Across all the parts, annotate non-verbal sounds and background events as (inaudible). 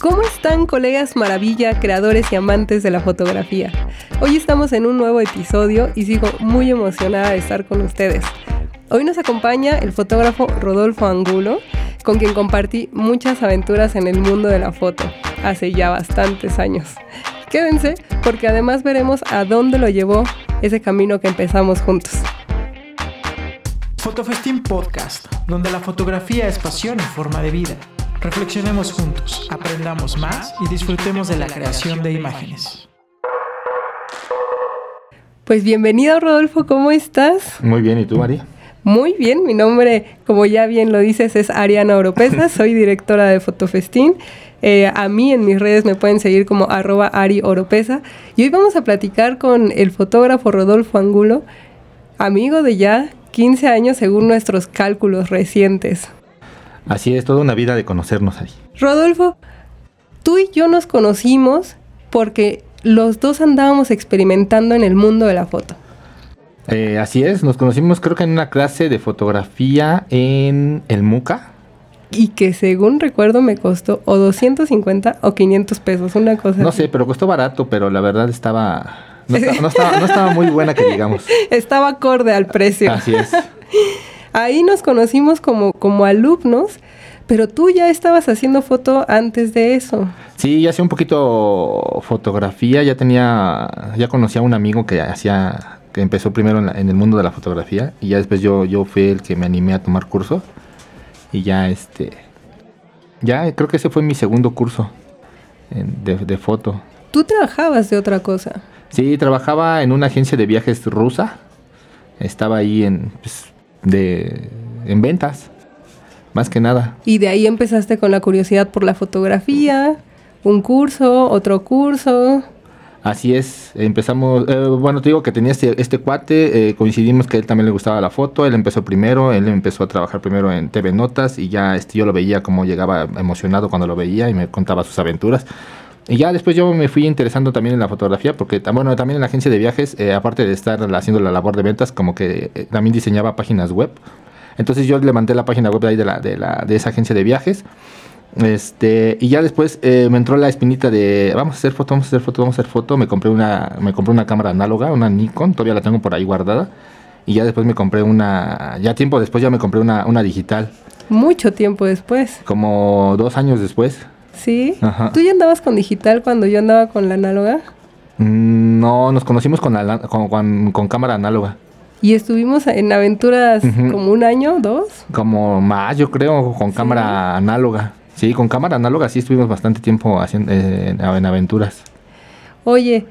¿Cómo están colegas maravilla, creadores y amantes de la fotografía? Hoy estamos en un nuevo episodio y sigo muy emocionada de estar con ustedes. Hoy nos acompaña el fotógrafo Rodolfo Angulo, con quien compartí muchas aventuras en el mundo de la foto, hace ya bastantes años. Quédense porque además veremos a dónde lo llevó ese camino que empezamos juntos. Fotofestín Podcast, donde la fotografía es pasión y forma de vida. Reflexionemos juntos, aprendamos más y disfrutemos de la creación de imágenes. Pues bienvenido Rodolfo, ¿cómo estás? Muy bien, ¿y tú, María? Muy bien, mi nombre, como ya bien lo dices, es Ariana Oropesa, (laughs) soy directora de Fotofestín. Eh, a mí en mis redes me pueden seguir como arroba Ari Oropesa. Y hoy vamos a platicar con el fotógrafo Rodolfo Angulo, amigo de ya 15 años según nuestros cálculos recientes. Así es, toda una vida de conocernos ahí. Rodolfo, tú y yo nos conocimos porque los dos andábamos experimentando en el mundo de la foto. Eh, así es, nos conocimos creo que en una clase de fotografía en el MUCA. Y que según recuerdo me costó o 250 o 500 pesos, una cosa. No sé, pero costó barato, pero la verdad estaba no, estaba, no estaba muy buena que digamos. (laughs) Estaba acorde al precio. Así es. (laughs) Ahí nos conocimos como, como alumnos, pero tú ya estabas haciendo foto antes de eso. Sí, ya hacía un poquito fotografía, ya tenía, ya conocía a un amigo que hacía, que empezó primero en, el mundo de la fotografía y ya después yo, yo fui el que me animé a tomar curso y ya este, ya creo que ese fue mi segundo curso de, de foto. ¿Tú trabajabas de otra cosa? Sí, trabajaba en una agencia de viajes rusa. Estaba ahí en, pues, de, en ventas, más que nada. Y de ahí empezaste con la curiosidad por la fotografía, un curso, otro curso. Así es, empezamos, eh, bueno, te digo que tenía este, este cuate, eh, coincidimos que a él también le gustaba la foto, él empezó primero, él empezó a trabajar primero en TV Notas y ya este, yo lo veía como llegaba emocionado cuando lo veía y me contaba sus aventuras. Y ya después yo me fui interesando también en la fotografía, porque bueno, también en la agencia de viajes, eh, aparte de estar haciendo la labor de ventas, como que eh, también diseñaba páginas web. Entonces yo le mandé la página web de, ahí de, la, de, la, de esa agencia de viajes. Este, y ya después eh, me entró la espinita de vamos a hacer foto, vamos a hacer foto, vamos a hacer foto. Me compré una, me compré una cámara análoga, una Nikon, todavía la tengo por ahí guardada. Y ya después me compré una, ya tiempo después ya me compré una, una digital. Mucho tiempo después. Como dos años después. Sí. ¿Tú ya andabas con digital cuando yo andaba con la análoga? Mm, no, nos conocimos con, con, cámara análoga. ¿Y estuvimos en aventuras como un año, dos? Como más, yo creo, con cámara análoga. Sí, con cámara análoga sí estuvimos bastante tiempo haciendo, eh, en aventuras. Oye,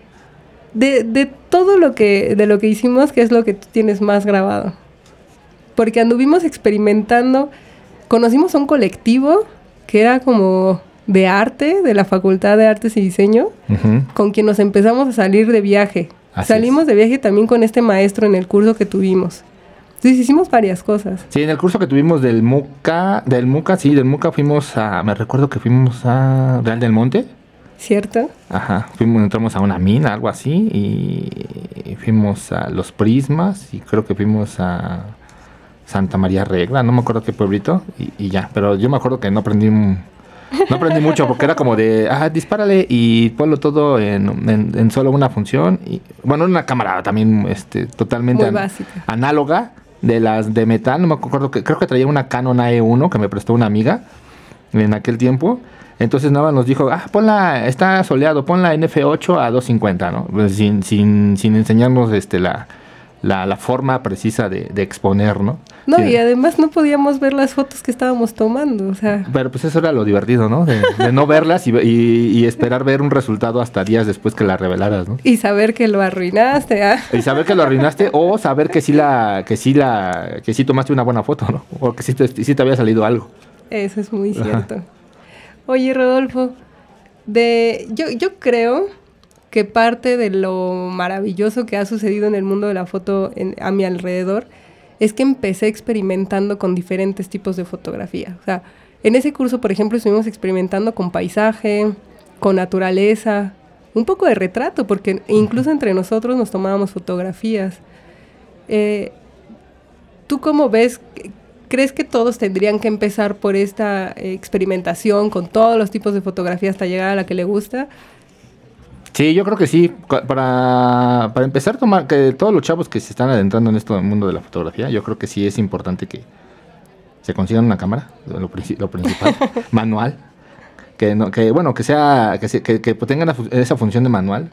de, de, todo lo que, de lo que hicimos, ¿qué es lo que tú tienes más grabado? Porque anduvimos experimentando, conocimos a un colectivo que era como de arte, de la Facultad de Artes y Diseño, con quien nos empezamos a salir de viaje. Salimos de viaje también con este maestro en el curso que tuvimos. Entonces hicimos varias cosas. Sí, en el curso que tuvimos del MUCA, del MUCA, sí, del MUCA fuimos a, me recuerdo que fuimos a Real del Monte. ¿Cierto? Ajá, fuimos, entramos a una mina, algo así, y fuimos a Los Prismas, y creo que fuimos a Santa María Regla, no me acuerdo qué pueblito, y, y ya, pero yo me acuerdo que no aprendí un no aprendí mucho porque era como de, ah, dispárale y ponlo todo en, solo una función. Y, bueno, una cámara también este, totalmente análoga de las de metal. No me acuerdo que creo que traía una Canon AE1 que me prestó una amiga en aquel tiempo. Entonces nada nos dijo, ah, ponla, está soleado, ponla NF8 a 250, ¿no? Pues sin, sin, sin enseñarnos este, la, la, la forma precisa de, de, exponer, ¿no? No, y además no podíamos ver las fotos que estábamos tomando, o sea... Pero pues eso era lo divertido, ¿no? De, no verlas y, y, esperar ver un resultado hasta días después que la revelaras, ¿no? Y saber que lo arruinaste, ¿ah? Y saber que lo arruinaste o saber que sí la, que sí la, que sí tomaste una buena foto, ¿no? O que sí te, sí te había salido algo. Eso es muy cierto. Oye, Rodolfo, de, yo, yo creo que parte de lo maravilloso que ha sucedido en el mundo de la foto a mi alrededor es que empecé experimentando con diferentes tipos de fotografía. O sea, en ese curso, por ejemplo, estuvimos experimentando con paisaje, con naturaleza, un poco de retrato, porque incluso entre nosotros nos tomábamos fotografías. Eh, ¿Tú cómo ves ¿crees que todos tendrían que empezar por esta eh, experimentación con todos los tipos de fotografía hasta llegar a la que le gusta? Sí, yo creo que sí. Para, para empezar, tomar que todos los chavos que se están adentrando en esto mundo de la fotografía, yo creo que sí es importante que se consigan una cámara, lo, lo principal, (laughs) manual, que, no, que bueno, que sea, que, se, que, que tengan esa función de manual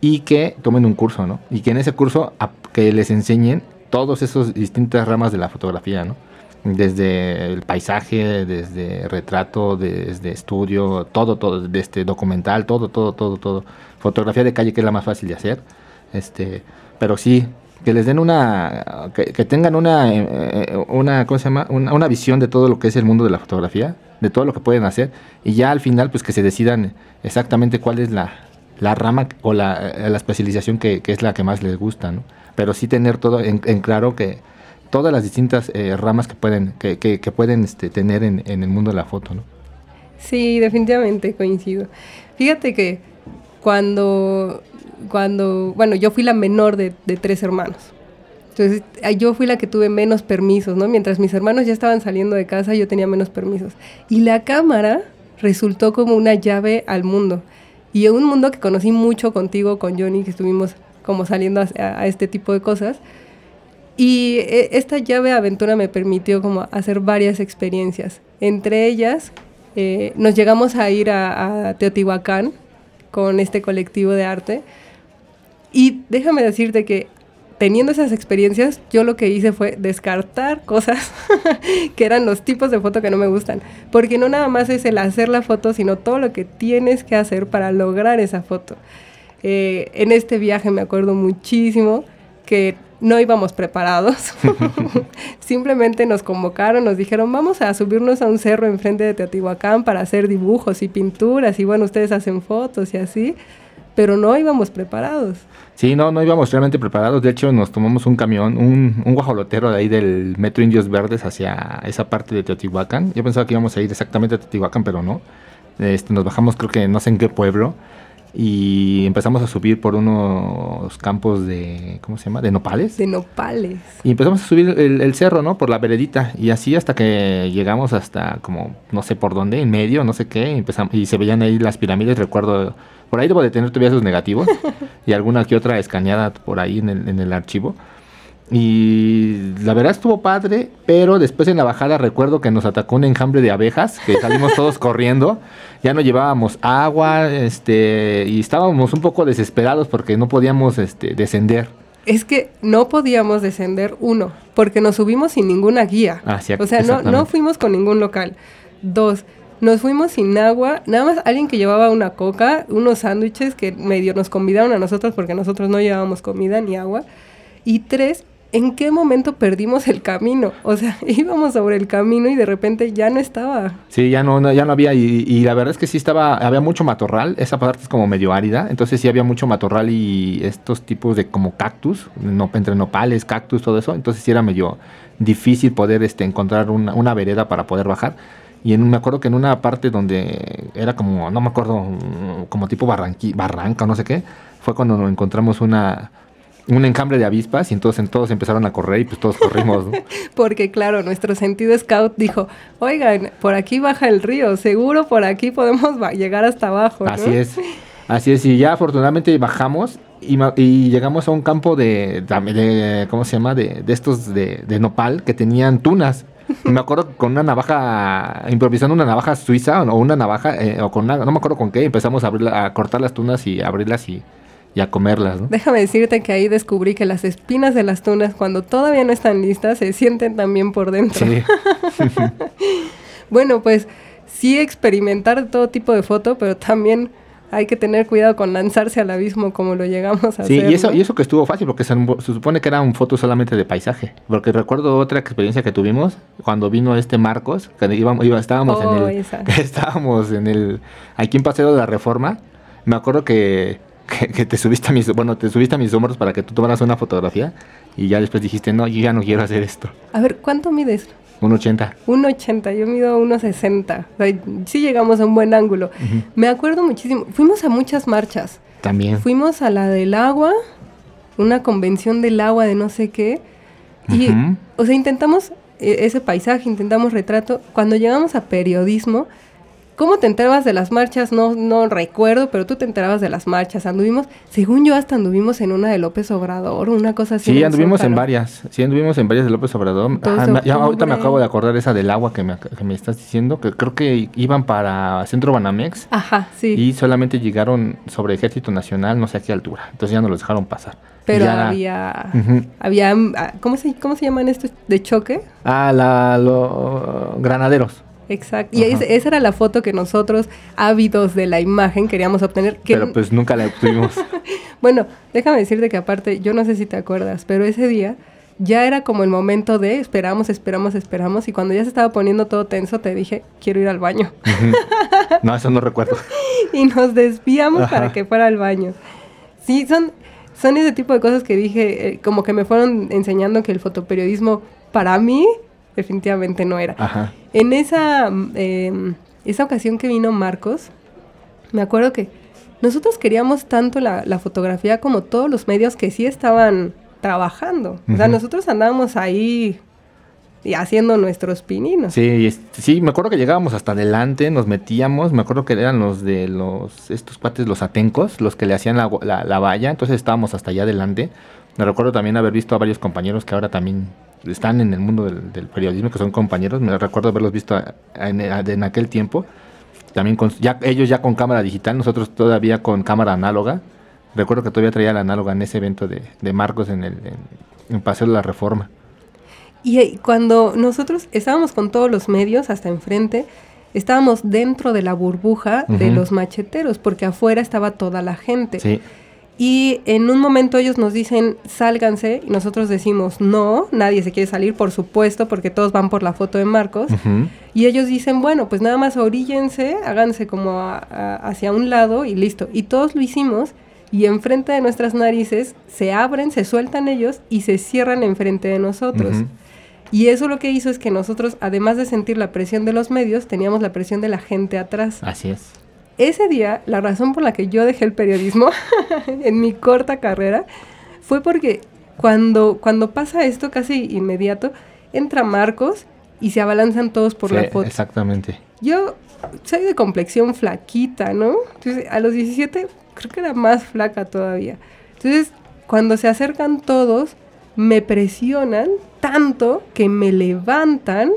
y que tomen un curso, ¿no? Y que en ese curso a, que les enseñen todos esos distintas ramas de la fotografía, ¿no? Desde el paisaje, desde retrato, desde estudio, todo, todo, desde este documental, todo, todo, todo, todo. Fotografía de calle que es la más fácil de hacer. Este, pero sí, que les den una, que, tengan una, eh, una, ¿cómo se llama? Una, una, visión de todo lo que es el mundo de la fotografía, de todo lo que pueden hacer, y ya al final pues que se decidan exactamente cuál es la, la rama o la, eh, la especialización que, que, es la que más les gusta, ¿no? Pero sí tener todo en, claro que todas las distintas eh, ramas que pueden, que, que, que pueden este, tener en, en, el mundo de la foto, ¿no? Sí, definitivamente coincido. Fíjate que cuando cuando, bueno, yo fui la menor de, de, tres hermanos. Entonces, yo fui la que tuve menos permisos, ¿no? Mientras mis hermanos ya estaban saliendo de casa, yo tenía menos permisos. Y la cámara resultó como una llave al mundo. Y un mundo que conocí mucho contigo, con Johnny, que estuvimos como saliendo a, a este tipo de cosas. Y eh, esta llave aventura me permitió como hacer varias experiencias. Entre ellas, eh, nos llegamos a ir a, a Teotihuacán con este colectivo de arte y déjame decirte que teniendo esas experiencias, yo lo que hice fue descartar cosas (laughs) que eran los tipos de foto que no me gustan. Porque no nada más es el hacer la foto, sino todo lo que tienes que hacer para lograr esa foto. Eh, en este viaje me acuerdo muchísimo que no íbamos preparados. (laughs) Simplemente nos convocaron, nos dijeron, vamos a subirnos a un cerro enfrente de Teotihuacán para hacer dibujos y pinturas. Y bueno, ustedes hacen fotos y así. Pero no íbamos preparados. Sí, no, no íbamos realmente preparados. De hecho, nos tomamos un camión, un, un guajolotero de ahí del Metro Indios Verdes hacia esa parte de Teotihuacán. Yo pensaba que íbamos a ir exactamente a Teotihuacán, pero no. Este, nos bajamos, creo que no sé en qué pueblo. Y empezamos a subir por unos campos de, ¿cómo se llama? De nopales. De nopales. Y empezamos a subir el, el cerro, ¿no? Por la veredita. Y así hasta que llegamos hasta como, no sé por dónde, en medio, no sé qué. Y, empezamos, y se veían ahí las pirámides, recuerdo por ahí debo de tener todavía esos negativos (laughs) y alguna que otra escaneada por ahí en el, en el archivo. Y la verdad estuvo padre, pero después en la bajada recuerdo que nos atacó un enjambre de abejas, que salimos (laughs) todos corriendo, ya no llevábamos agua, este, y estábamos un poco desesperados porque no podíamos este, descender. Es que no podíamos descender, uno, porque nos subimos sin ninguna guía. Ah, sí, o sea, no, no fuimos con ningún local. Dos, nos fuimos sin agua, nada más alguien que llevaba una coca, unos sándwiches que medio nos convidaron a nosotros porque nosotros no llevábamos comida ni agua. Y tres, ¿en qué momento perdimos el camino? O sea, (laughs) íbamos sobre el camino y de repente ya no estaba. Sí, ya no, no ya no había. Y, y, la verdad es que sí estaba, había mucho matorral. Esa parte es como medio árida. Entonces sí había mucho matorral y estos tipos de como cactus, no, entre nopales, cactus, todo eso. Entonces sí era medio difícil poder este, encontrar una, una vereda para poder bajar. Y en, me acuerdo que en una parte donde era como, no me acuerdo, como tipo barranqui, barranca no sé qué, fue cuando encontramos una, un encambre de avispas y entonces todos empezaron a correr y pues todos corrimos. ¿no? (laughs) Porque claro, nuestro sentido scout dijo, oigan, por aquí baja el río, seguro por aquí podemos llegar hasta abajo. ¿no? Así es, así es, y ya afortunadamente bajamos y, y llegamos a un campo de, de, de, ¿cómo se llama? De, de estos de, nopal que tenían tunas. Y me acuerdo con una navaja, improvisando una navaja suiza o una navaja, eh, o con una, no me acuerdo con qué, empezamos a, abrirla, a cortar las tunas y abrirlas y, y a comerlas. ¿no? Déjame decirte que ahí descubrí que las espinas de las tunas, cuando todavía no están listas, se sienten también por dentro. Sí. (laughs) bueno, pues sí experimentar todo tipo de foto, pero también hay que tener cuidado con lanzarse al abismo como lo llegamos a sí, hacer. Sí, y eso, ¿no? y eso que estuvo fácil, porque se, se, supone que era un foto solamente de paisaje. Porque recuerdo otra experiencia que tuvimos cuando vino este Marcos, que íbamos, iba, estábamos oh, en el. Esa. (laughs) Estábamos en el. Aquí en Paseo de la Reforma. Me acuerdo que, que, que, te subiste a mis. Bueno, te subiste a mis hombros para que tú tomaras una fotografía. Y ya después dijiste, no, yo ya no quiero hacer esto. A ver, ¿cuánto mides? Un 80. Un 80, yo mido 1,60. O sea, sí llegamos a un buen ángulo. Uh -huh. Me acuerdo muchísimo. Fuimos a muchas marchas. También. Fuimos a la del agua, una convención del agua de no sé qué. Y, uh -huh. o sea, intentamos e- ese paisaje, intentamos retrato. Cuando llegamos a periodismo, ¿cómo te enterabas de las marchas? No, no recuerdo, pero tú te enterabas de las marchas. Anduvimos, según yo, hasta anduvimos en una de López Obrador, una cosa así. Sí, anduvimos en varias. Sí, anduvimos en varias de López Obrador. Ah, me- ya ahorita me acabo de acordar esa del agua que me, que me estás diciendo, que creo que iban para Centro Banamex Ajá, sí. y solamente llegaron sobre Ejército Nacional, no sé a qué altura. Entonces ya no los dejaron pasar. pero Ya- había, había, ah, ¿cómo se, ¿cómo se llaman estos de choque? Ah, la, los granaderos. Exacto. Y esa era la foto que nosotros, ávidos de la imagen, queríamos obtener. Que, Pero pues nunca la obtuvimos. (laughs) Bueno, déjame decirte que aparte, yo no sé si te acuerdas, pero ese día ya era como el momento de esperamos, esperamos, esperamos. Y cuando ya se estaba poniendo todo tenso, te dije, quiero ir al baño. No, eso no recuerdo. (laughs) y nos desviamos para que fuera al baño. Sí, son, son ese tipo de cosas que dije, eh, como que me fueron enseñando que el fotoperiodismo para mí definitivamente no era. Ajá. En esa, mm, em, esa ocasión que vino Marcos, me acuerdo que nosotros queríamos tanto la, la fotografía como todos los medios que sí estaban trabajando. O sea, nosotros andábamos ahí y haciendo nuestros pininos. Sí, es- sí, me acuerdo que llegábamos hasta adelante, nos metíamos, me acuerdo que eran los de los, estos cuates, los atencos, los que le hacían la, la- la valla, entonces estábamos hasta allá adelante. Me recuerdo también haber visto a varios compañeros que ahora también están en el mundo del, del periodismo, que son compañeros, me recuerdo haberlos visto en, en aquel tiempo, también con, ya, ellos ya con cámara digital, nosotros todavía con cámara análoga. Recuerdo que todavía traía la análoga en ese evento de, de Marcos en el en, en Paseo de la Reforma. Y eh, cuando nosotros estábamos con todos los medios hasta enfrente, estábamos dentro de la burbuja de los macheteros, porque afuera estaba toda la gente. Sí, Y en un momento ellos nos dicen, sálganse, y nosotros decimos, no, nadie se quiere salir, por supuesto, porque todos van por la foto de Marcos. ujú. Y ellos dicen, bueno, pues nada más oríllense, háganse como a- a- hacia un lado y listo. Y todos lo hicimos, y enfrente de nuestras narices se abren, se sueltan ellos y se cierran enfrente de nosotros. Ujú. Y eso lo que hizo es que nosotros, además de sentir la presión de los medios, teníamos la presión de la gente atrás. Así es. Ese día, la razón por la que yo dejé el periodismo (laughs) en mi corta carrera fue porque cuando, cuando pasa esto casi inmediato, entra Marcos y se abalanzan todos por Sí, la foto. Exactamente. Yo soy de complexión flaquita, ¿no? Entonces, a los 17 creo que era más flaca todavía. Entonces, cuando se acercan todos, me presionan tanto que me levantan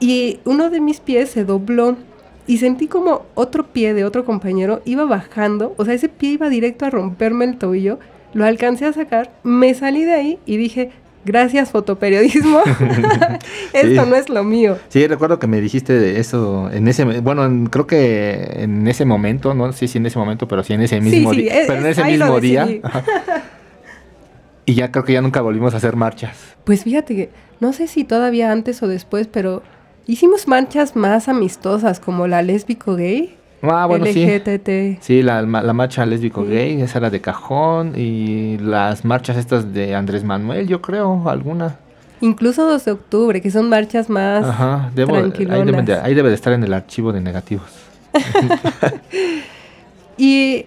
y uno de mis pies se dobló y sentí como otro pie de otro compañero iba bajando, o sea, ese pie iba directo a romperme el tobillo, lo alcancé a sacar, me salí de ahí y dije, gracias fotoperiodismo, (laughs) (laughs) esto Sí. no es lo mío. Sí, recuerdo que me dijiste de eso en ese, bueno, en- creo que en ese momento, no sé si en ese momento, pero sí en ese Sí, mismo sí, día, es- pero en es- ese mismo día. (laughs) Y ya creo que ya nunca volvimos a hacer marchas. Pues fíjate que no sé si todavía antes o después, pero hicimos marchas más amistosas como la lésbico gay, Ah, bueno, sí. LGTT. Sí, la, la marcha lésbico Sí. gay, esa era de cajón. Y las marchas estas de Andrés Manuel, yo creo, alguna. Incluso 2 de octubre, que son marchas más Ajá, debo, ahí, deben de, ahí debe de estar en el archivo de negativos. (laughs) ¿Y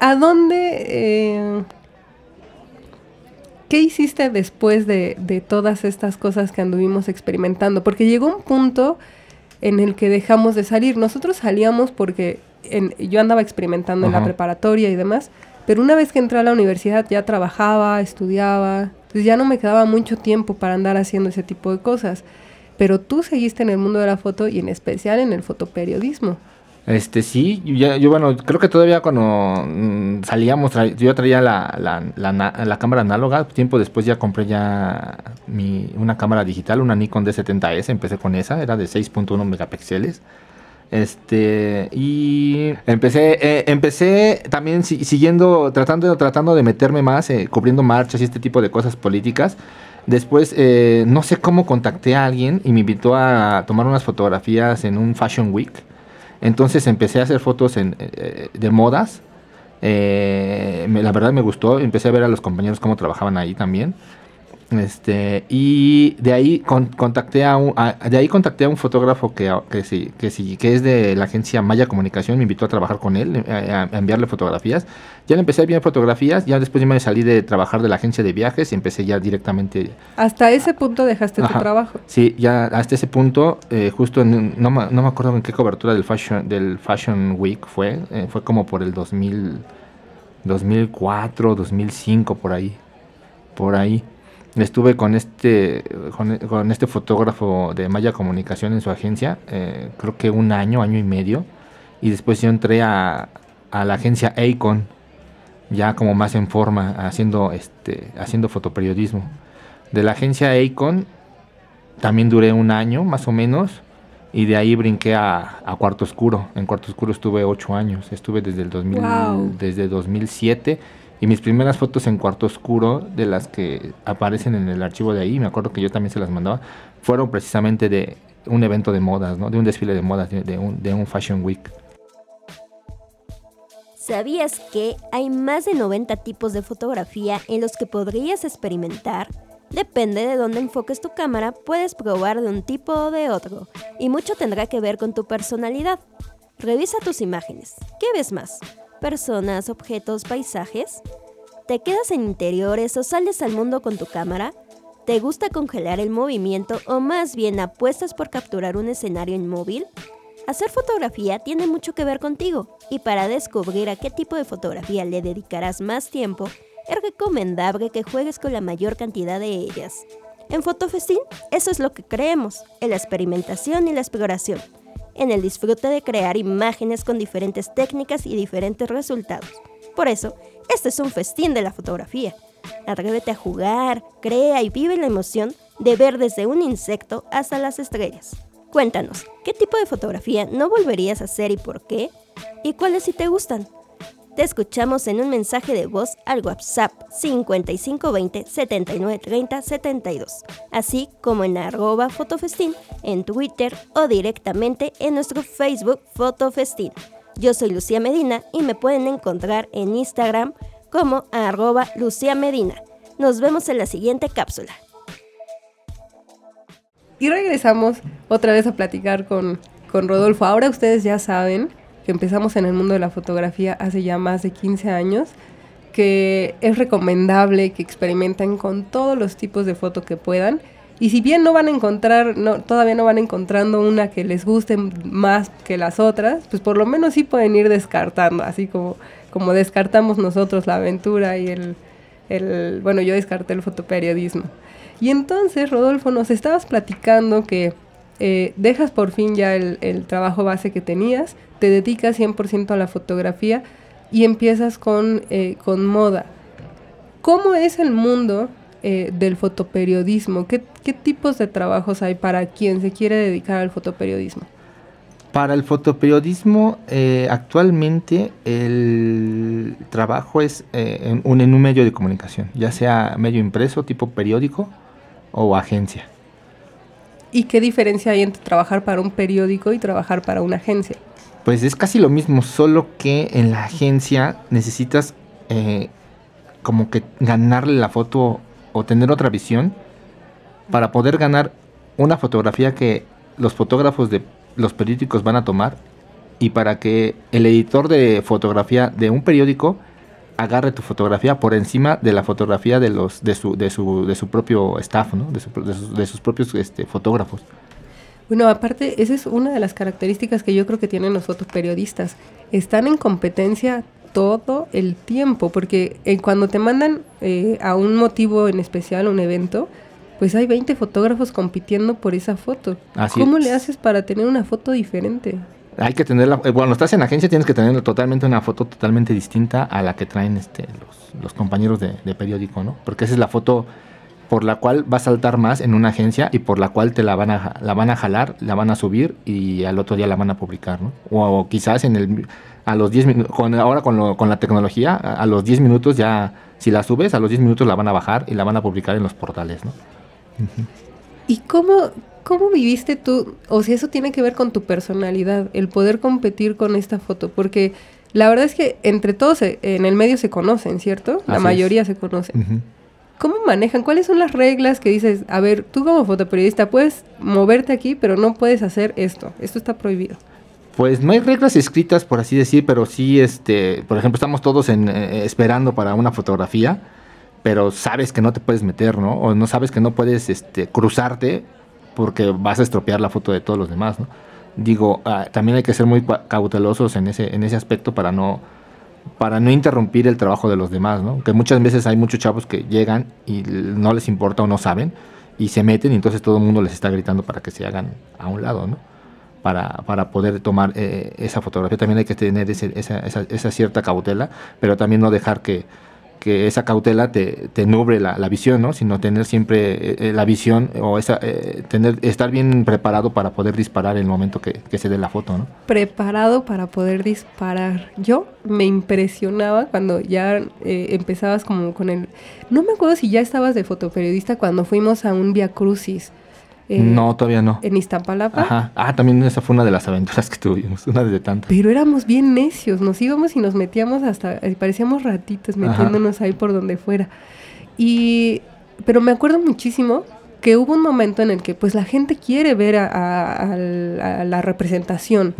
a dónde... eh, ¿Qué hiciste después de, de todas estas cosas que anduvimos experimentando? Porque llegó un punto en el que dejamos de salir. Nosotros salíamos porque en- yo andaba experimentando en la preparatoria y demás, pero una vez que entré a la universidad ya trabajaba, estudiaba, entonces ya no me quedaba mucho tiempo para andar haciendo ese tipo de cosas. Pero tú seguiste en el mundo de la foto y en especial en el fotoperiodismo. Este, sí, yo, yo, bueno, creo que todavía cuando mm, salíamos, tra- yo traía la, la, cámara análoga, tiempo después ya compré ya mi, una cámara digital, una Nikon D70S, empecé con esa, era de 6.1 megapíxeles. Este, y empecé, eh, empecé también si- siguiendo, tratando, tratando de meterme más, eh, cubriendo marchas y este tipo de cosas políticas. Después, eh, no sé cómo contacté a alguien y me invitó a tomar unas fotografías en un Fashion Week. Entonces empecé a hacer fotos en, eh, de modas. Eh, la verdad me gustó. Empecé a ver a los compañeros cómo trabajaban ahí también. Este, y de ahí contacté a un, de ahí contacté a un fotógrafo que, que sí, que sí, que es de la agencia Maya Comunicación, me invitó a trabajar con él, eh, a, enviarle fotografías. Ya le empecé a enviar fotografías, ya después me salí de trabajar de la agencia de viajes y empecé ya directamente. Hasta ese punto dejaste tu trabajo. Sí, ya hasta ese punto, eh, justo en, no, no, me acuerdo en qué cobertura del Fashion, del Fashion Week fue, eh, fue como por el 2000, 2004, 2005, por ahí, por ahí estuve con este con, este fotógrafo de Maya Comunicación en su agencia, eh, creo que un año, año y medio, y después yo entré a, a la agencia Acon, ya como más en forma, haciendo este haciendo fotoperiodismo. De la agencia Acon también duré un año más o menos y de ahí brinqué a, a Cuarto Oscuro. En Cuarto Oscuro estuve ocho años, estuve desde el 2000, desde 2007 y mis primeras fotos en cuarto oscuro, de las que aparecen en el archivo de ahí, me acuerdo que yo también se las mandaba, fueron precisamente de un evento de modas, ¿no? De un desfile de modas, de, un, de un Fashion Week. ¿Sabías que hay más de 90 tipos de fotografía en los que podrías experimentar? Depende de dónde enfoques tu cámara, puedes probar de un tipo o de otro, y mucho tendrá que ver con tu personalidad. Revisa tus imágenes. ¿Qué ves más? Personas, objetos, paisajes? ¿Te quedas en interiores o sales al mundo con tu cámara? ¿Te gusta congelar el movimiento o más bien apuestas por capturar un escenario en móvil? Hacer fotografía tiene mucho que ver contigo y para descubrir a qué tipo de fotografía le dedicarás más tiempo, es recomendable que juegues con la mayor cantidad de ellas. En Fotofestín, eso es lo que creemos, en la experimentación y la exploración en el disfrute de crear imágenes con diferentes técnicas y diferentes resultados. Por eso, este es un festín de la fotografía. Atrévete a jugar, crea y vive la emoción de ver desde un insecto hasta las estrellas. Cuéntanos, ¿qué tipo de fotografía no volverías a hacer y por qué? ¿Y cuáles sí te gustan? Te escuchamos en un mensaje de voz al WhatsApp 5520 7930 72, así como en arroba fotofestín en Twitter o directamente en nuestro Facebook Fotofestín. Yo soy Lucía Medina y me pueden encontrar en Instagram como arroba Lucía Medina. Nos vemos en la siguiente cápsula. Y regresamos otra vez a platicar con, con Rodolfo. Ahora ustedes ya saben que empezamos en el mundo de la fotografía hace ya más de 15 años, que es recomendable que experimenten con todos los tipos de foto que puedan. Y si bien no van a encontrar, no, todavía no van encontrando una que les guste más que las otras, pues por lo menos sí pueden ir descartando, así como, como descartamos nosotros la aventura y el, el, bueno, yo descarté el fotoperiodismo. Y entonces, Rodolfo, nos estabas platicando que eh, dejas por fin ya el, trabajo base que tenías, te dedicas 100% a la fotografía y empiezas con, eh, con moda. ¿Cómo es el mundo eh, del fotoperiodismo? ¿Qué, tipos de trabajos hay para quien se quiere dedicar al fotoperiodismo? Para el fotoperiodismo, actualmente el trabajo es un, en un medio de comunicación, ya sea medio impreso, tipo periódico o agencia. ¿Y qué diferencia hay entre trabajar para un periódico y trabajar para una agencia? Pues es casi lo mismo, solo que en la agencia necesitas eh, como que ganarle la foto o tener otra visión para poder ganar una fotografía que los fotógrafos de los periódicos van a tomar y para que el editor de fotografía de un periódico agarre tu fotografía por encima de la fotografía de los de su de su, de su propio staff, ¿no? de, de, sus, propios este, fotógrafos. Bueno, aparte, esa es una de las características que yo creo que tienen los fotoperiodistas. Están en competencia todo el tiempo, porque eh, cuando te mandan eh, a un motivo en especial, un evento, pues hay 20 fotógrafos compitiendo por esa foto. ¿Cómo le haces para tener una foto diferente? Hay que tener la, eh, cuando estás en agencia tienes que tener totalmente una foto totalmente distinta a la que traen este los, compañeros de, periódico, ¿no? Porque esa es la foto por la cual va a saltar más en una agencia y por la cual te la van a la van a jalar, la van a subir y al otro día la van a publicar, ¿no? O, quizás en el a los 10 minutos ahora con, con la tecnología a, los 10 minutos ya si la subes a los 10 minutos la van a bajar y la van a publicar en los portales, ¿no? ¿Y cómo ¿Cómo viviste tú? O si eso tiene que ver con tu personalidad, el poder competir con esta foto, porque la verdad es que entre todos en el medio se conocen, ¿cierto? La mayoría se conocen. ¿Cómo manejan? ¿Cuáles son las reglas que dices, a ver, tú como fotoperiodista puedes moverte aquí, pero no puedes hacer esto? Esto está prohibido. Pues no hay reglas escritas, por así decir, pero sí, este, por ejemplo, estamos todos en, eh, esperando para una fotografía, pero sabes que no te puedes meter, ¿no? O no sabes que no puedes este, cruzarte porque vas a estropear la foto de todos los demás, ¿no? Digo, ah, también hay que ser muy cautelosos en ese, en ese aspecto para no, para no interrumpir el trabajo de los demás, ¿no? Que muchas veces hay muchos chavos que llegan y no les importa o no saben y se meten y entonces todo el mundo les está gritando para que se hagan a un lado, ¿no? Para, para poder tomar eh, esa fotografía también hay que tener esa, esa, esa cierta cautela, pero también no dejar que, que esa cautela te, te nubre la, visión, ¿no? Sino tener siempre eh, eh, la visión o esa, eh, tener, estar bien preparado para poder disparar el momento que, se dé la foto, ¿no? Preparado para poder disparar. Yo me impresionaba cuando ya empezabas como con el... No me acuerdo si ya estabas de fotoperiodista cuando fuimos a un Via Crucis eh, no, todavía no. En Iztapalapa. Ajá. Ah, también esa fue una de las aventuras que tuvimos, una de tantas. Pero éramos bien necios, nos íbamos y nos metíamos hasta, eh, parecíamos ratitos metiéndonos ahí por donde fuera. Y, pero me acuerdo muchísimo que hubo un momento en el que pues la gente quiere ver a, la representación.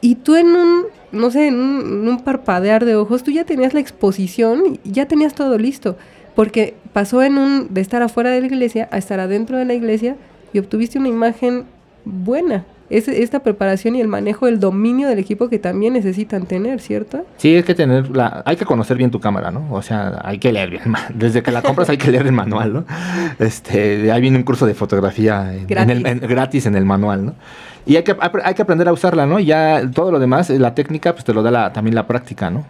Y tú en un, no sé, en un, en un parpadear de ojos, tú ya tenías la exposición y ya tenías todo listo porque pasó en un de estar afuera de la iglesia a estar adentro de la iglesia y obtuviste una imagen buena. Es esta preparación y el manejo, el dominio del equipo que también necesitan tener, ¿cierto? Sí, hay que tener, la, hay que conocer bien tu cámara, ¿no? O sea, hay que leer bien. Desde que la compras hay que leer el manual, ¿no? Este, ahí viene un curso de fotografía gratis en el, manual, ¿no? Y hay que, hay que aprender a usarla, ¿no? Y ya todo lo demás, la técnica, pues te lo da la, también la práctica, ¿no?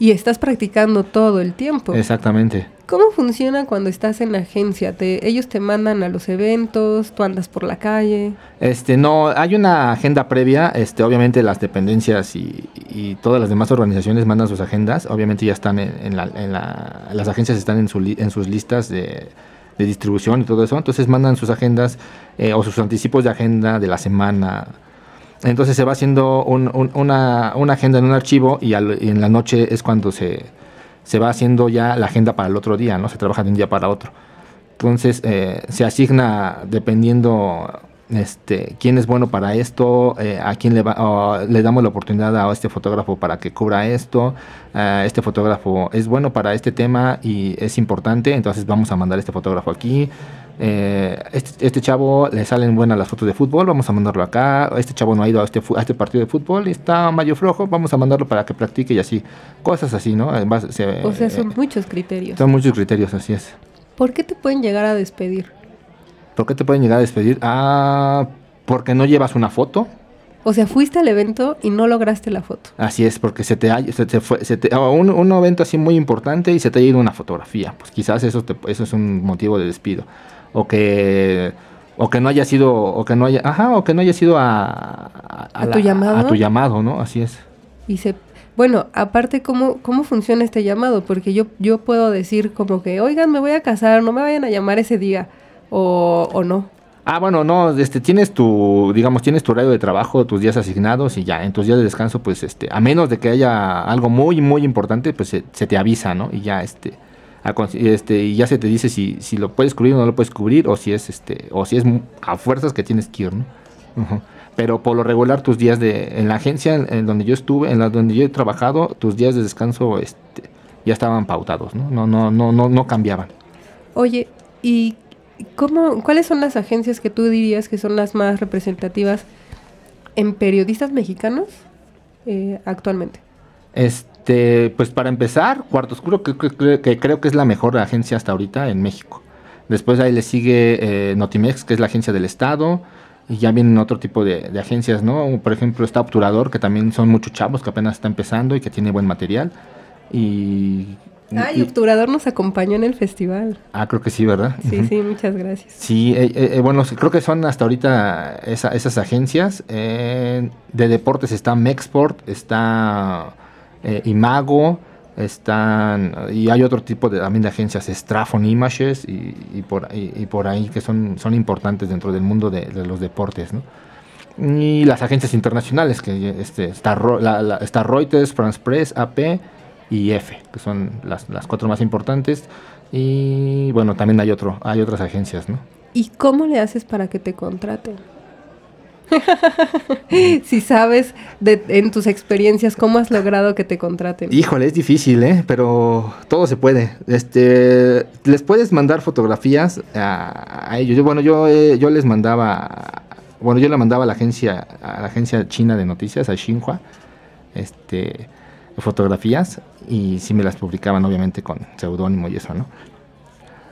Y estás practicando todo el tiempo. Exactamente. ¿Cómo funciona cuando estás en la agencia? ¿Te, ¿Ellos te mandan a los eventos? ¿Tú andas por la calle? Este, no, hay una agenda previa. Este, obviamente las dependencias y, todas las demás organizaciones mandan sus agendas. Obviamente ya están en, la, en la, las agencias están en, su, en sus listas de, distribución y todo eso. Entonces mandan sus agendas eh, o sus anticipos de agenda de la semana entonces se va haciendo una, agenda en un archivo y, en la noche es cuando se, se, va haciendo ya la agenda para el otro día, ¿no? Se trabaja de un día para otro. Entonces eh, se asigna dependiendo este, quién es bueno para esto, eh, a quién le, va, le damos la oportunidad a este fotógrafo para que cubra esto, eh, este fotógrafo es bueno para este tema y es importante, entonces vamos a mandar este fotógrafo aquí. Eh, este, este, chavo le salen buenas las fotos de fútbol, vamos a mandarlo acá. Este chavo no ha ido a este, a este partido de fútbol y está medio flojo, vamos a mandarlo para que practique y así. Cosas así, ¿no? o sea, son muchos criterios. Son muchos criterios, así es. ¿Por qué te pueden llegar a despedir? ¿Por qué te pueden llegar a despedir? Ah, porque no llevas una foto. O sea, fuiste al evento y no lograste la foto. Así es, porque se te, se te fue, se te, un, un, evento así muy importante y se te ha ido una fotografía. Pues quizás eso, eso es un motivo de despido o que o que no haya sido o que no haya ajá o que no haya sido a, a, tu llamado a tu llamado no así es. Y se bueno aparte cómo cómo funciona este llamado porque yo yo puedo decir como que oigan me voy a casar no me vayan a llamar ese día o, o no. Ah, bueno, no, este, tienes tu, digamos, tienes tu horario de trabajo, tus días asignados y ya, en tus días de descanso, pues, este, a menos de que haya algo muy, muy importante, pues se, se te avisa, ¿no? Y ya, este, este, y ya se te dice si, si lo puedes cubrir o no lo puedes cubrir, o si es este, o si es a fuerzas que tienes que ir, ¿no? Pero por lo regular tus días de, en la agencia en, donde yo estuve, en la donde yo he trabajado, tus días de descanso este, ya estaban pautados, ¿no? No, no, no, no, no cambiaban. Oye, ¿y cómo, cuáles son las agencias que tú dirías que son las más representativas en periodistas mexicanos eh, actualmente? Este este, pues para empezar, Cuarto Oscuro, que, creo que es la mejor agencia hasta ahorita en México. Después ahí le sigue eh, Notimex, que es la agencia del Estado. Y ya vienen otro tipo de, agencias, ¿no? Por ejemplo, está Obturador, que también son muchos chavos que apenas está empezando y que tiene buen material. Y Ah, y Obturador nos acompañó en el festival. Ah, creo que sí, ¿verdad? Sí, sí, muchas gracias. Sí, eh, eh, bueno, creo que son hasta ahorita esas agencias. de deportes está Mexport, está eh, Imago, están y hay otro tipo de también de agencias Straphon Images y, por, y, por ahí que son, son importantes dentro del mundo de, los deportes ¿no? y las agencias internacionales que este, está, la, está Reuters, France Press, AP y F, que son las, las cuatro más importantes. Y bueno, también hay otro, hay otras agencias, ¿no? ¿Y cómo le haces para que te contraten? (laughs) si sabes de, en tus experiencias cómo has logrado que te contraten. Híjole, es difícil, ¿eh? Pero todo se puede. Este, les puedes mandar fotografías a, ellos. Bueno, yo, eh, yo les mandaba, bueno, yo le mandaba a la agencia, a la agencia china de noticias, a Xinhua, este, fotografías y sí me las publicaban, obviamente, con seudónimo y eso, ¿no?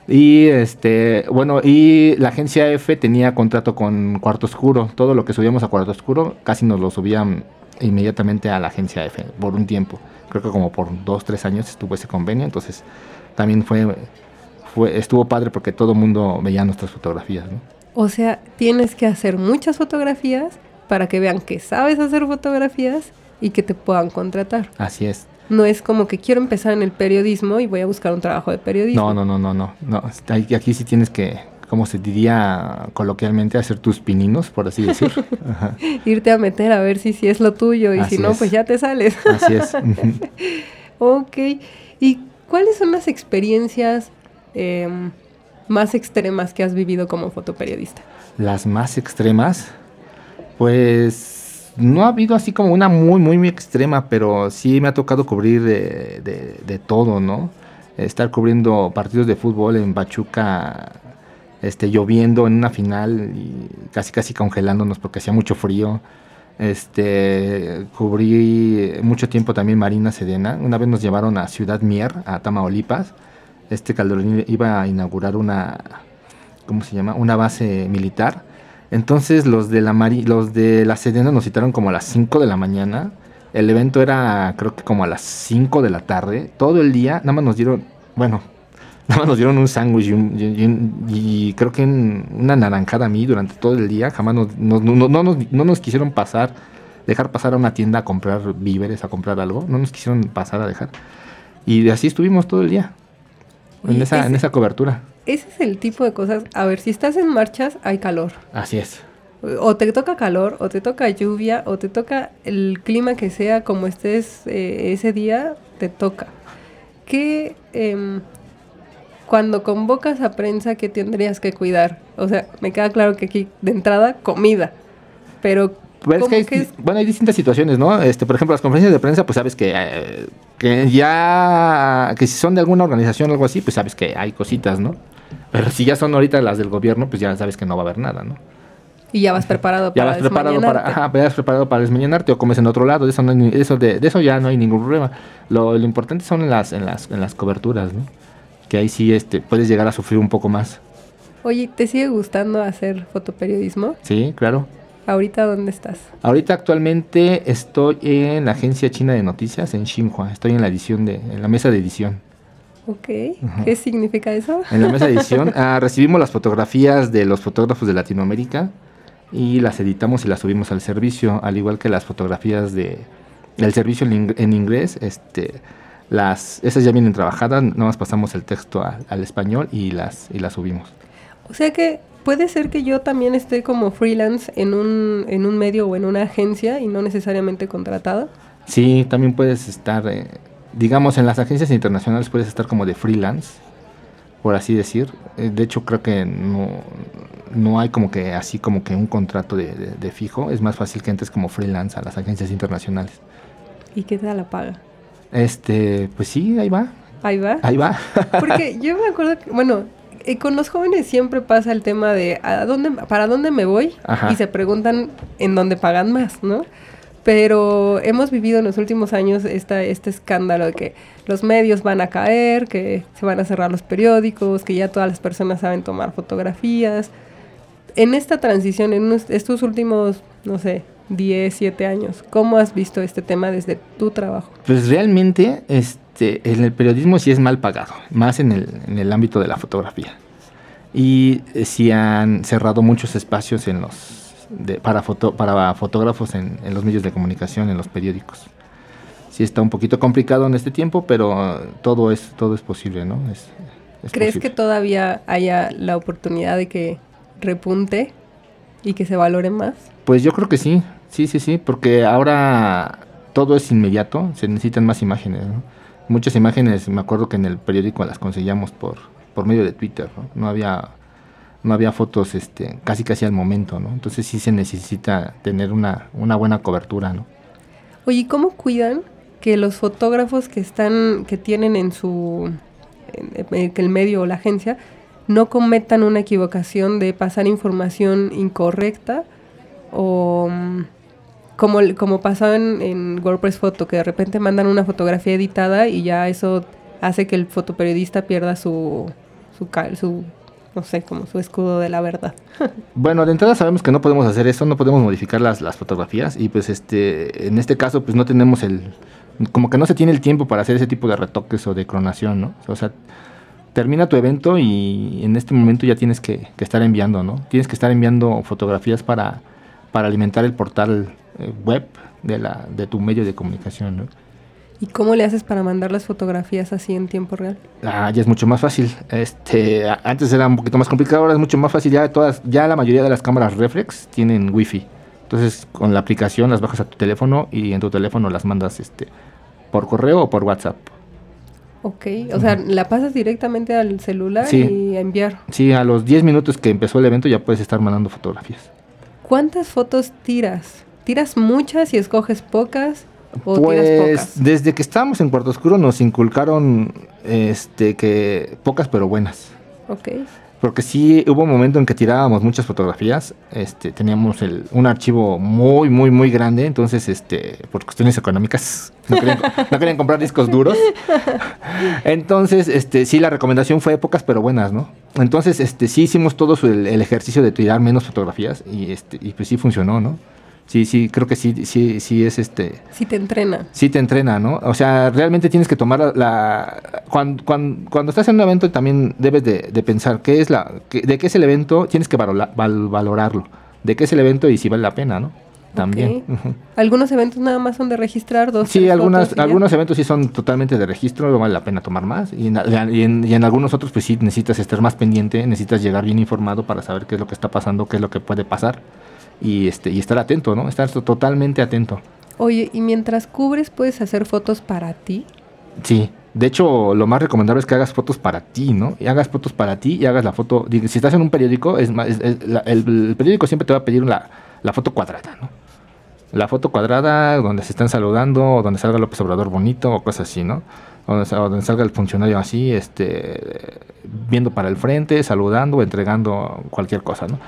Y este, bueno, y la agencia F tenía contrato con Cuarto Oscuro. Todo lo que subíamos a Cuarto Oscuro casi nos lo subían inmediatamente a la agencia F por un tiempo. Creo que como por dos, tres años estuvo ese convenio. Entonces también fue, fue estuvo padre porque todo el mundo veía nuestras fotografías. ¿no? O sea, tienes que hacer muchas fotografías para que vean que sabes hacer fotografías y que te puedan contratar. Así es. No es como que quiero empezar en el periodismo y voy a buscar un trabajo de periodismo. No, no, no, no, no. no. Aquí, aquí sí tienes que, como se diría coloquialmente, hacer tus pininos, por así decir. (laughs) Ajá. Irte a meter a ver si, si es lo tuyo y Así si no, es. pues ya te sales. Así es. (laughs) Ok. ¿Y cuáles son las experiencias em, más extremas que has vivido como fotoperiodista? Las más extremas, pues no ha habido así como una muy, muy, muy extrema, pero sí me ha tocado cubrir de, todo, ¿no? Estar cubriendo partidos de fútbol en Pachuca, este, lloviendo en una final y casi, casi congelándonos porque hacía mucho frío. Este, cubrí mucho tiempo también Marina Sedena. Una vez nos llevaron a Ciudad Mier, a Tamaulipas. Este Calderón iba a inaugurar una, ¿cómo se llama? Una base militar. Entonces los de la Mari- los de la Sedena nos citaron como a las 5 de la mañana. El evento era creo que como a las 5 de la tarde. Todo el día, nada más nos dieron, bueno, (laughs) nada más nos dieron un sándwich y, un- y- y creo que un- una naranjada a mí durante todo el día. Jamás nos, no, no- no nos, no nos quisieron pasar, dejar pasar a una tienda a comprar víveres, a comprar algo. No nos quisieron pasar a dejar. Y así estuvimos todo el día. En esa, en esa cobertura. Ese es el tipo de cosas. A ver, si estás en marchas, hay calor. Así es. O te toca calor, o te toca lluvia, o te toca el clima que sea como estés eh, ese día, te toca. ¿Qué, em, cuando convocas a prensa, qué tendrías que cuidar? O sea, me queda claro que aquí, de entrada, comida. Pero, es ¿cómo que hay, que es? bueno, hay distintas situaciones, ¿no? Este, por ejemplo, las conferencias de prensa, pues sabes que, eh, que ya, que si son de alguna organización o algo así, pues sabes que hay cositas, ¿no? Pero si ya son ahorita las del gobierno, pues ya sabes que no va a haber nada, ¿no? Y ya vas preparado Ya para vas preparado para, ajá, ya vas preparado para desmañanarte o comes en otro lado, de eso, no hay ni- eso de, de eso ya no hay ningún problema. Lo, lo importante son en las, en las, en las coberturas, ¿no? Que ahí sí este, puedes llegar a sufrir un poco más. Oye, ¿te sigue gustando hacer fotoperiodismo? Sí, claro. ¿Ahorita dónde estás? Ahorita actualmente estoy en la agencia china de noticias en Xinhua. Estoy en la edición de, en la mesa de edición. Ok. ¿Qué significa eso? En la mesa de edición (laughs) ah, recibimos las fotografías de los fotógrafos de Latinoamérica y las editamos y las subimos al servicio, al igual que las fotografías de el servicio en, ing- en inglés. Este, las, esas ya vienen trabajadas, nada más pasamos el texto a- al español y las, y las subimos. O sea que puede ser que yo también esté como freelance en un, en un medio o en una agencia y no necesariamente contratada. Sí, también puedes estar, eh, digamos, en las agencias internacionales puedes estar como de freelance, por así decir. Eh, de hecho, creo que no, no hay como que así como que un contrato de, de- de fijo. Es más fácil que entres como freelance a las agencias internacionales. ¿Y qué tal la paga? Este, pues sí, ahí va, Ahí va. ahí va. (laughs) Porque yo me acuerdo que, bueno, eh, con los jóvenes siempre pasa el tema de ¿a dónde, ¿para dónde me voy? Ajá. Y se preguntan en dónde pagan más, ¿no? Pero hemos vivido en los últimos años esta, este escándalo de que los medios van a caer, que se van a cerrar los periódicos, que ya todas las personas saben tomar fotografías. En esta transición, en estos últimos, no sé, 10, 7 años, ¿cómo has visto este tema desde tu trabajo? Pues realmente, este, el periodismo sí es mal pagado, más en el, en el ámbito de la fotografía. Y eh, sí han cerrado muchos espacios en los de- para, foto, para fotógrafos en, en los medios de comunicación, en los periódicos. Sí está un poquito complicado en este tiempo, pero todo es, todo es posible, ¿no? Es, es ¿Crees posible. que todavía haya la oportunidad de que repunte y que se valore más? Pues yo creo que sí, sí, sí, sí, porque ahora todo es inmediato, se necesitan más imágenes, ¿no? Muchas imágenes, me acuerdo que en el periódico las conseguíamos por, por medio de Twitter, ¿no? No había, no había fotos este, casi casi al momento, ¿no? Entonces sí se necesita tener una, una buena cobertura, ¿no? Oye, ¿y ¿cómo cuidan que los fotógrafos que están, que tienen en su, que el medio o la agencia, no cometan una equivocación de pasar información incorrecta o mm, como, como pasó en, WordPress Photo, que de repente mandan una fotografía editada y ya eso hace que el fotoperiodista pierda su, su, su no sé, como su escudo de la verdad. (laughs) Bueno, de entrada sabemos que no podemos hacer eso, no podemos modificar las, las fotografías y pues este, en este caso pues no tenemos el, como que no se tiene el tiempo para hacer ese tipo de retoques o de cronación, ¿no? O sea, termina tu evento y en este momento ya tienes que, estar enviando, ¿no? Tienes que estar enviando fotografías para, para alimentar el portal eh, web de, la, de tu medio de comunicación, ¿no? ¿Y cómo le haces para mandar las fotografías así en tiempo real? Ah, ya es mucho más fácil. Este, antes era un poquito más complicado, ahora es mucho más fácil. Ya todas, ya la mayoría de las cámaras reflex tienen wifi. Entonces, con la aplicación las bajas a tu teléfono y en tu teléfono las mandas este por correo o por WhatsApp. Ok, o sea, la pasas directamente al celular Sí. y a enviar. Sí, a los 10 minutos que empezó el evento ya puedes estar mandando fotografías. ¿Cuántas fotos tiras? ¿Tiras muchas y escoges pocas? ¿O tiras Pues desde que estábamos en Cuarto Oscuro nos inculcaron este que pocas pero buenas. Ok. Porque sí hubo un momento en que tirábamos muchas fotografías, este, teníamos el, un archivo muy, muy, muy grande, entonces, este, por cuestiones económicas, no querían, no querían comprar discos duros. Entonces, este, sí, la recomendación fue pocas pero buenas, ¿no? Entonces, este, sí hicimos todos el, el ejercicio de tirar menos fotografías y, este, y pues sí funcionó, ¿no? Sí, sí, creo que sí, sí, sí es este, Si te entrena. sí te entrena, ¿no? O sea, realmente tienes que tomar la... la- cuando, cuando, cuando estás en un evento también debes de, de pensar qué es la, qué- de qué es el evento, tienes que val- valorarlo. De qué es el evento y si vale la pena, ¿no? También. Algunos eventos nada más son de registrar dos. Sí, algunas, algunos eventos sí son totalmente de registro, no vale la pena tomar más. Y en, y en- y en algunos otros, pues sí necesitas estar más pendiente, necesitas llegar bien informado para saber qué es lo que está pasando, qué es lo que puede pasar. Y, este, y estar atento, ¿no? Estar to- totalmente atento. Oye, y mientras cubres, ¿puedes hacer fotos para ti? Sí, de hecho, lo más recomendable es que hagas fotos para ti, ¿no? Y hagas fotos para ti y hagas la foto. Si estás en un periódico, es más, es- es- la- el, el periódico siempre te va a pedir la, la foto cuadrada, ¿no? La foto cuadrada donde se están saludando, o donde salga López Obrador bonito, o cosas así, ¿no? O donde, o donde salga el funcionario así, este, viendo para el frente, saludando, entregando cualquier cosa, ¿no?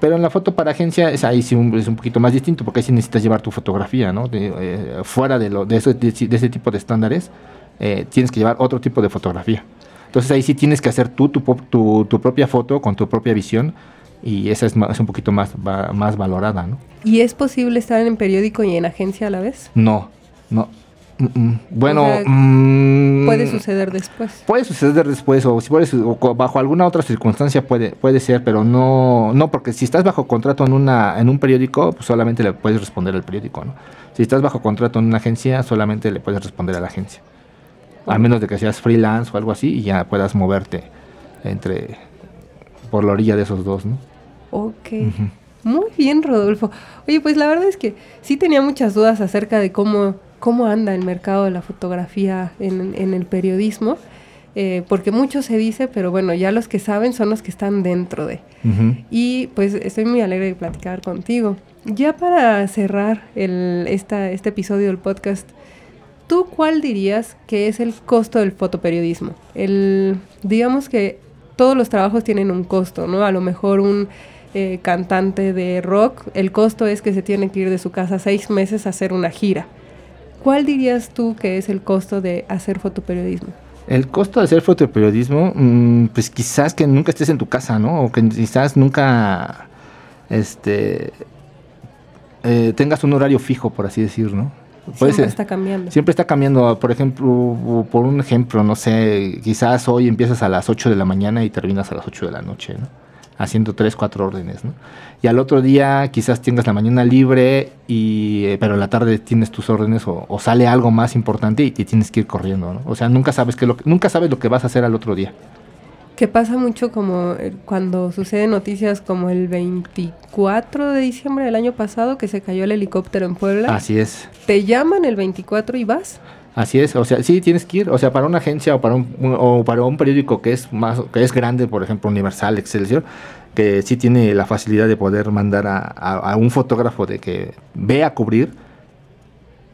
Pero en la foto para agencia es ahí sí un, es un poquito más distinto, porque ahí sí necesitas llevar tu fotografía, ¿no? De, eh, fuera de, lo, de, ese, de, de ese tipo de estándares, eh, tienes que llevar otro tipo de fotografía. Entonces ahí sí tienes que hacer tú tu, tu, tu propia foto con tu propia visión y esa es, ma- es un poquito más, va- más valorada, ¿no? ¿Y es posible estar en periódico y en agencia a la vez? No, no. Mm, mm. Bueno, O sea, mm, Puede suceder después. Puede suceder después o si puede o bajo alguna otra circunstancia puede puede ser, pero no no porque si estás bajo contrato en una en un periódico, pues solamente le puedes responder al periódico, ¿no? Si estás bajo contrato en una agencia, solamente le puedes responder a la agencia. A menos de que seas freelance o algo así y ya puedas moverte entre por la orilla de esos dos, ¿no? Ok. Muy bien, Rodolfo. Oye, pues la verdad es que sí tenía muchas dudas acerca de cómo, cómo anda el mercado de la fotografía en, en el periodismo, eh, porque mucho se dice, pero bueno, ya los que saben son los que están dentro de. Y pues estoy muy alegre de platicar contigo. Ya para cerrar el, esta, este episodio del podcast, ¿tú cuál dirías que es el costo del fotoperiodismo? El, digamos que todos los trabajos tienen un costo, ¿no? A lo mejor un eh, cantante de rock, el costo es que se tiene que ir de su casa seis meses a hacer una gira. ¿Cuál dirías tú que es el costo de hacer fotoperiodismo? El costo de hacer fotoperiodismo, mm, pues quizás que nunca estés en tu casa, ¿no? O que quizás nunca este eh, tengas un horario fijo, por así decir, ¿no? Puede Siempre ser. está cambiando. Siempre está cambiando, por ejemplo, por un ejemplo, no sé, quizás hoy empiezas a las 8 de la mañana y terminas a las 8 de la noche, ¿no? Haciendo 3, 4 órdenes, ¿no? Y al otro día quizás tengas la mañana libre, y, eh, pero en la tarde tienes tus órdenes o, o sale algo más importante y te tienes que ir corriendo, ¿no? O sea, nunca sabes, qué lo, que- nunca sabes lo que vas a hacer al otro día. Que pasa mucho como eh, cuando suceden noticias como el 24 de diciembre del año pasado que se cayó el helicóptero en Puebla. Así es. Te llaman el 24 y vas. Así es, o sea, sí tienes que ir, o sea, para una agencia o para un, o para un periódico que es más que es grande, por ejemplo, Universal, Excelsior, que sí tiene la facilidad de poder mandar a, a- un fotógrafo de que vea a cubrir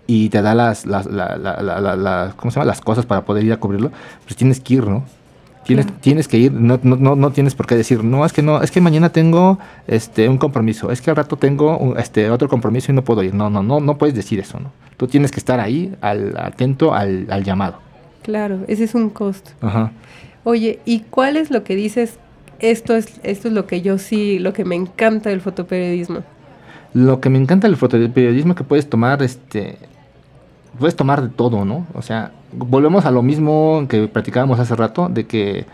y te da las, las, la- la- la- la- la- ¿cómo se llama? las cosas para poder ir a cubrirlo, pues tienes que ir, ¿no? Tienes, tienes que ir, no, no, no, no tienes por qué decir, no, es que no, es que mañana tengo este un compromiso, es que al rato tengo un- este otro compromiso y no puedo ir. No, no, no, no puedes decir eso, ¿no? Tú tienes que estar ahí, al, atento al, al llamado. Claro, ese es un costo. Ajá. Oye, ¿y cuál es lo que dices? Esto es, esto es lo que yo sí, lo que me encanta del fotoperiodismo. Lo que me encanta del fotoperiodismo es que puedes tomar este puedes tomar de todo, ¿no? O sea, volvemos a lo mismo que platicábamos hace rato, de que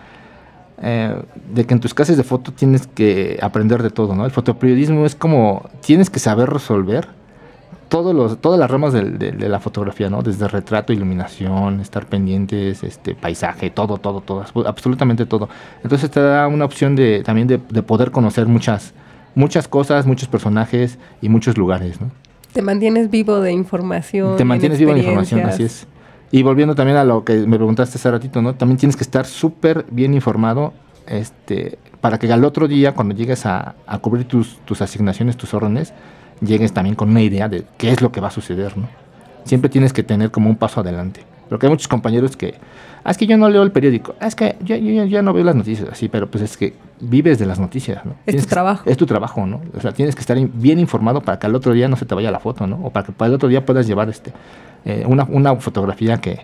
eh, de que en tus clases de foto tienes que aprender de todo, ¿no? El fotoperiodismo es como tienes que saber resolver todos los, todas las ramas de, de la fotografía, ¿no? Desde retrato, iluminación, estar pendientes, este paisaje, todo, todo, todo, abso- absolutamente todo. Entonces te da una opción de también de, de poder conocer muchas, muchas cosas, muchos personajes y muchos lugares, ¿no? Te mantienes vivo de información. Te en mantienes vivo de información, así es. Y volviendo también a lo que me preguntaste hace ratito, ¿no? También tienes que estar súper bien informado este, para que al otro día, cuando llegues a, a cubrir tus, tus asignaciones, tus órdenes, llegues también con una idea de qué es lo que va a suceder, ¿no? Siempre tienes que tener como un paso adelante. Porque hay muchos compañeros que, ah, es que yo no leo el periódico, ah, es que yo, yo- yo ya no veo las noticias, así, pero pues es que vives de las noticias, ¿no? Es Tienes tu que- trabajo. Es tu trabajo, ¿no? O sea, tienes que estar bien informado para que al otro día no se te vaya la foto, ¿no? O para que para el otro día puedas llevar este eh, una, una fotografía que,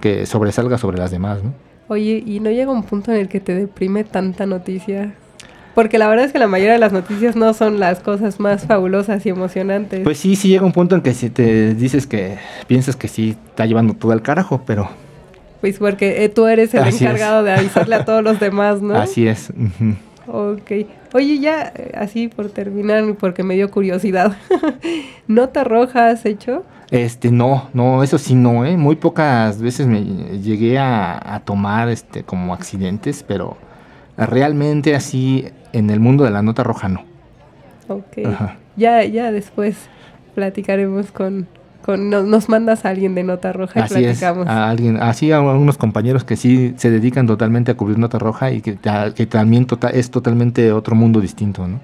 que sobresalga sobre las demás, ¿no? Oye, ¿y no llega un punto en el que te deprime tanta noticia? Porque la verdad es que la mayoría de las noticias no son las cosas más fabulosas y emocionantes. Pues sí, sí llega un punto en que si te dices que piensas que sí está llevando todo al carajo, pero Pues porque eh, tú eres el Así es. encargado de avisarle a todos los demás, ¿no? así es. Ok. Oye, ya eh, así por terminar, porque me dio curiosidad. (laughs) ¿Nota roja has hecho? Este, no, no, eso sí no, ¿eh? Muy pocas veces me llegué a, a tomar este como accidentes, pero realmente así en el mundo de la nota roja no. Ok. Ajá. Ya, ya después platicaremos con... con no- nos mandas a alguien de nota roja y Así es, platicamos. a alguien, así a unos compañeros que sí se dedican totalmente a cubrir nota roja y que, ta- que también tota- es totalmente otro mundo distinto, ¿no?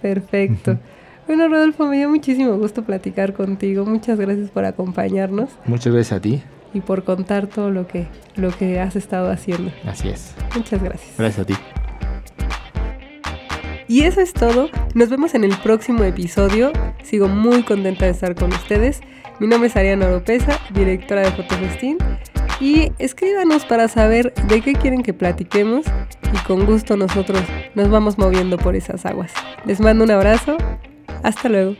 Perfecto. Bueno, Rodolfo, me dio muchísimo gusto platicar contigo. Muchas gracias por acompañarnos Muchas gracias a ti, y por contar todo lo que, lo que has estado haciendo. así es. Muchas gracias. Gracias a ti. Y eso es todo. Nos vemos en el próximo episodio. Sigo muy contenta de estar con ustedes. Mi nombre es Ariana Oropesa, directora de Fotofestín. Y escríbanos para saber de qué quieren que platiquemos. Y con gusto nosotros nos vamos moviendo por esas aguas. Les mando un abrazo. Hasta luego.